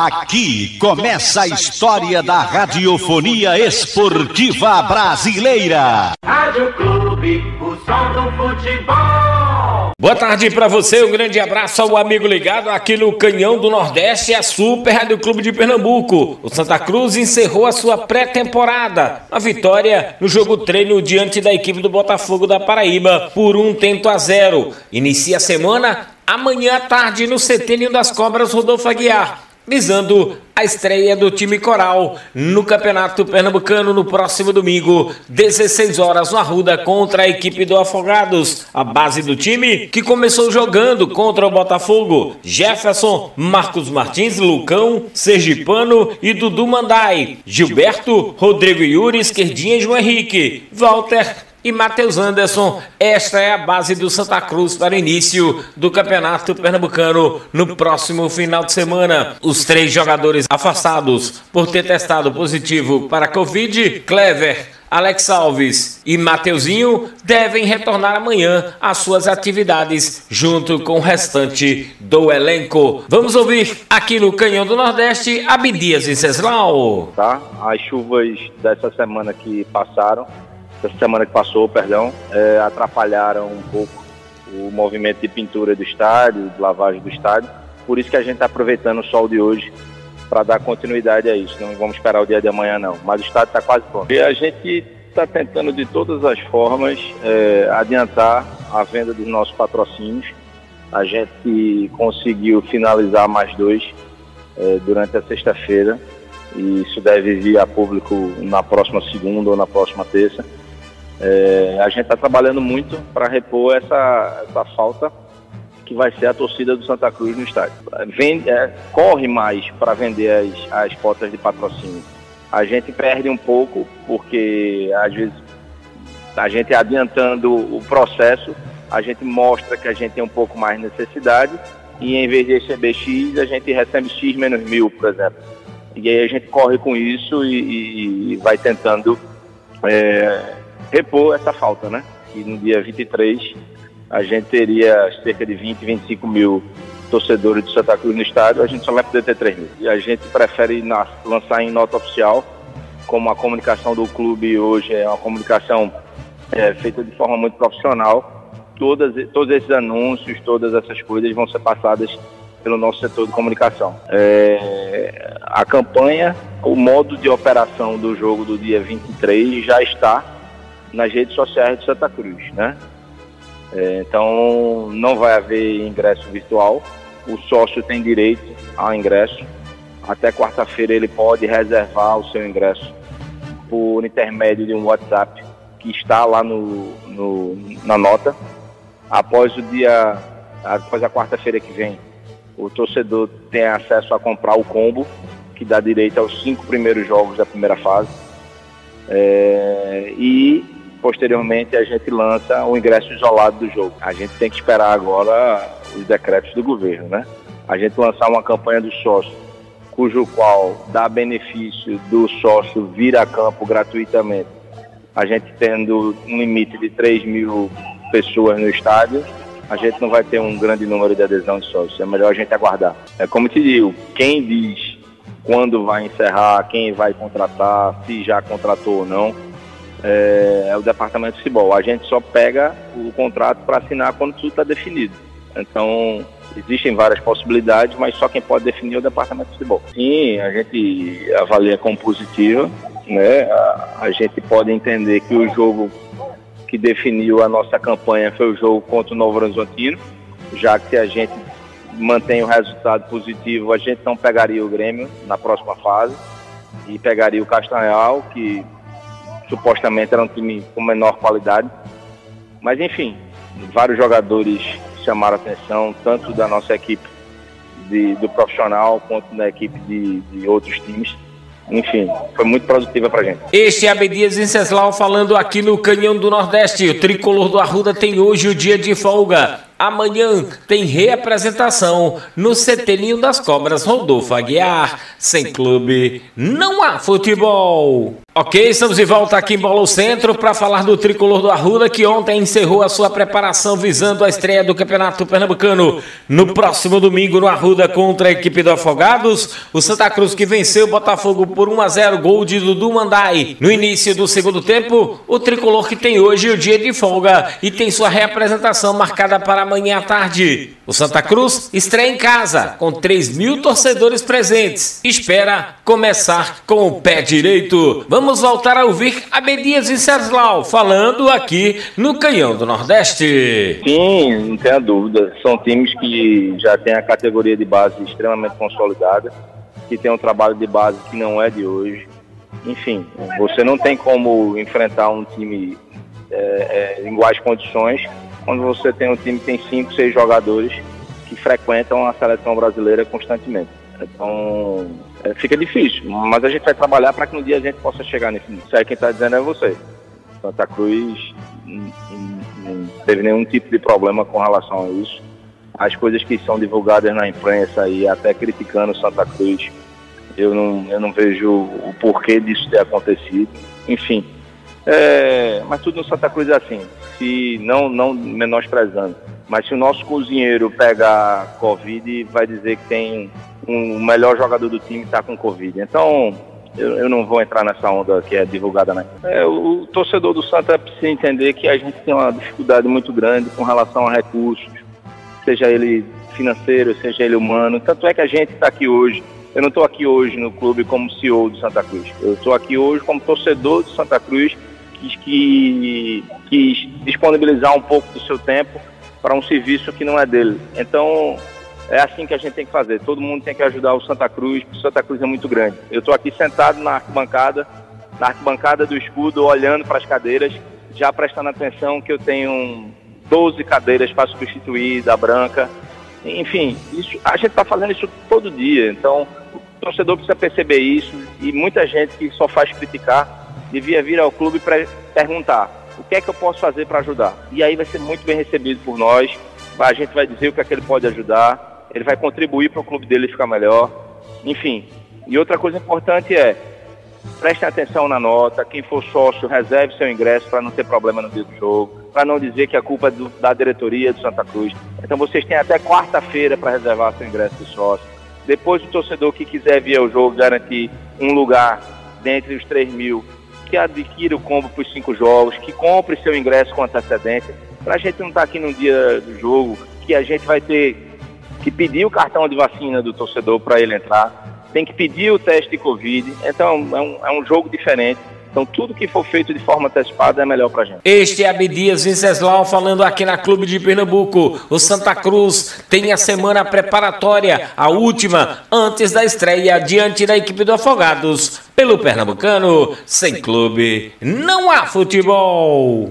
Aqui começa a história da radiofonia esportiva brasileira. Rádio Clube, o som do futebol. Boa tarde para você, um grande abraço ao amigo ligado aqui no Canhão do Nordeste, a Super Rádio Clube de Pernambuco. O Santa Cruz encerrou a sua pré-temporada, a vitória no jogo treino diante da equipe do Botafogo da Paraíba por um tento a zero. Inicia a semana amanhã à tarde no Centênio das Cobras Rodolfo Aguiar visando a estreia do time coral no Campeonato Pernambucano no próximo domingo, 16 horas no Arruda contra a equipe do Afogados. A base do time que começou jogando contra o Botafogo: Jefferson, Marcos Martins, Lucão, Sergipano e Dudu Mandai, Gilberto, Rodrigo Yuri, Esquerdinha e João Henrique, Walter e Matheus Anderson. Esta é a base do Santa Cruz para início do Campeonato Pernambucano no próximo final de semana. Os três jogadores afastados por ter testado positivo para Covid, Clever, Alex Alves e Mateuzinho devem retornar amanhã às suas atividades junto com o restante do elenco. Vamos ouvir aqui no Canhão do Nordeste Abdias e Ceslau. Tá? As chuvas dessa semana que passaram essa semana que passou, perdão, é, atrapalharam um pouco o movimento de pintura do estádio, de lavagem do estádio. Por isso que a gente está aproveitando o sol de hoje para dar continuidade a isso. Não vamos esperar o dia de amanhã, não. Mas o estádio está quase pronto. E a gente está tentando de todas as formas é, adiantar a venda dos nossos patrocínios. A gente conseguiu finalizar mais dois é, durante a sexta-feira e isso deve vir a público na próxima segunda ou na próxima terça. É, a gente está trabalhando muito para repor essa, essa falta que vai ser a torcida do Santa Cruz no estádio. Vende, é, corre mais para vender as, as cotas de patrocínio. A gente perde um pouco porque às vezes a gente adiantando o processo, a gente mostra que a gente tem um pouco mais necessidade e em vez de receber X, a gente recebe X menos mil, por exemplo. E aí a gente corre com isso e, e vai tentando é, repor essa falta, né? Que no dia 23 a gente teria cerca de 20, 25 mil torcedores de Santa Cruz no estádio, a gente só vai poder ter 3 mil. E a gente prefere lançar em nota oficial, como a comunicação do clube hoje é uma comunicação é, feita de forma muito profissional. Todas, todos esses anúncios, todas essas coisas vão ser passadas pelo nosso setor de comunicação. É, a campanha, o modo de operação do jogo do dia 23 já está nas redes sociais de Santa Cruz, né? É, então não vai haver ingresso virtual. O sócio tem direito ao ingresso. Até quarta-feira ele pode reservar o seu ingresso por intermédio de um WhatsApp que está lá no, no na nota. Após o dia, após a quarta-feira que vem, o torcedor tem acesso a comprar o combo que dá direito aos cinco primeiros jogos da primeira fase. É, e posteriormente a gente lança o ingresso isolado do jogo. A gente tem que esperar agora os decretos do governo, né? A gente lançar uma campanha do sócio, cujo qual dá benefício do sócio vir a campo gratuitamente. A gente tendo um limite de 3 mil pessoas no estádio, a gente não vai ter um grande número de adesão de sócios. É melhor a gente aguardar. É como te digo, quem diz quando vai encerrar, quem vai contratar, se já contratou ou não, é, é o departamento de futebol. A gente só pega o contrato para assinar quando tudo está definido. Então, existem várias possibilidades, mas só quem pode definir é o departamento de futebol. Sim, a gente avalia como positiva, né? A, a gente pode entender que o jogo que definiu a nossa campanha foi o jogo contra o Novo Horizontino, já que se a gente mantém o resultado positivo, a gente não pegaria o Grêmio na próxima fase e pegaria o Castanhal, que supostamente era um time com menor qualidade. Mas enfim, vários jogadores chamaram atenção, tanto da nossa equipe de, do profissional quanto da equipe de, de outros times enfim, foi muito produtiva pra gente. Este é Abdias Inceslau falando aqui no Canhão do Nordeste. O tricolor do Arruda tem hoje o dia de folga. Amanhã tem reapresentação no Setelinho das Cobras Rodolfo Aguiar. Sem clube, não há futebol. Ok, estamos de volta aqui em Bolo Centro para falar do tricolor do Arruda que ontem encerrou a sua preparação visando a estreia do Campeonato Pernambucano no próximo domingo no Arruda contra a equipe do Afogados. O Santa Cruz que venceu o Botafogo por 1 a 0 gol de Dudu Mandai. No início do segundo tempo, o tricolor que tem hoje o dia de folga e tem sua reapresentação marcada para amanhã à tarde. O Santa Cruz estreia em casa com 3 mil torcedores presentes. Espera começar com o pé direito. Vamos voltar a ouvir Abedias e Ceslau falando aqui no Canhão do Nordeste. Sim, não tenha dúvida. São times que já têm a categoria de base extremamente consolidada, que tem um trabalho de base que não é de hoje. Enfim, você não tem como enfrentar um time é, é, em iguais condições quando você tem um time que tem cinco, seis jogadores que frequentam a seleção brasileira constantemente. Então, é, fica difícil, mas a gente vai trabalhar para que no dia a gente possa chegar nesse nível. Isso quem está dizendo é você. Santa Cruz não teve nenhum tipo de problema com relação a isso. As coisas que são divulgadas na imprensa e até criticando Santa Cruz, eu não, eu não vejo o porquê disso ter acontecido. Enfim, é, mas tudo no Santa Cruz é assim. Se não, não menosprezando, mas se o nosso cozinheiro pegar Covid, vai dizer que tem um, o melhor jogador do time está com Covid. Então, eu, eu, não vou entrar nessa onda que é divulgada, né? É, o, o torcedor do Santa precisa entender que a gente tem uma dificuldade muito grande com relação a recursos, seja ele financeiro, seja ele humano. Tanto é que a gente está aqui hoje. Eu não estou aqui hoje no clube como CEO do Santa Cruz. Eu estou aqui hoje como torcedor do Santa Cruz que quis, quis disponibilizar um pouco do seu tempo para um serviço que não é dele. Então, é assim que a gente tem que fazer. Todo mundo tem que ajudar o Santa Cruz, porque o Santa Cruz é muito grande. Eu estou aqui sentado na arquibancada, na arquibancada do escudo, olhando para as cadeiras, já prestando atenção que eu tenho 12 cadeiras para substituir da branca. Enfim, isso, a gente está fazendo isso todo dia. Então, o torcedor precisa perceber isso e muita gente que só faz criticar devia vir ao clube para perguntar o que é que eu posso fazer para ajudar. E aí vai ser muito bem recebido por nós. A gente vai dizer o que é que ele pode ajudar ele vai contribuir para o clube dele ficar melhor. Enfim. E outra coisa importante é, prestem atenção na nota, quem for sócio, reserve seu ingresso para não ter problema no dia do jogo, para não dizer que a culpa é do, da diretoria do Santa Cruz. Então vocês têm até quarta-feira para reservar seu ingresso de sócio. Depois o torcedor que quiser vir ao jogo garantir um lugar dentre os 3 mil, que adquira o combo para os cinco jogos, que compre seu ingresso com antecedência, para a gente não estar tá aqui no dia do jogo, que a gente vai ter que pedir o cartão de vacina do torcedor para ele entrar, tem que pedir o teste de Covid. Então é um, é um jogo diferente. Então, tudo que for feito de forma antecipada é melhor pra gente. Este é Abdias Venceslau falando aqui na Clube de Pernambuco. O Santa Cruz tem a semana preparatória, a última, antes da estreia, diante da equipe do Afogados. Pelo Pernambucano, sem clube, não há futebol.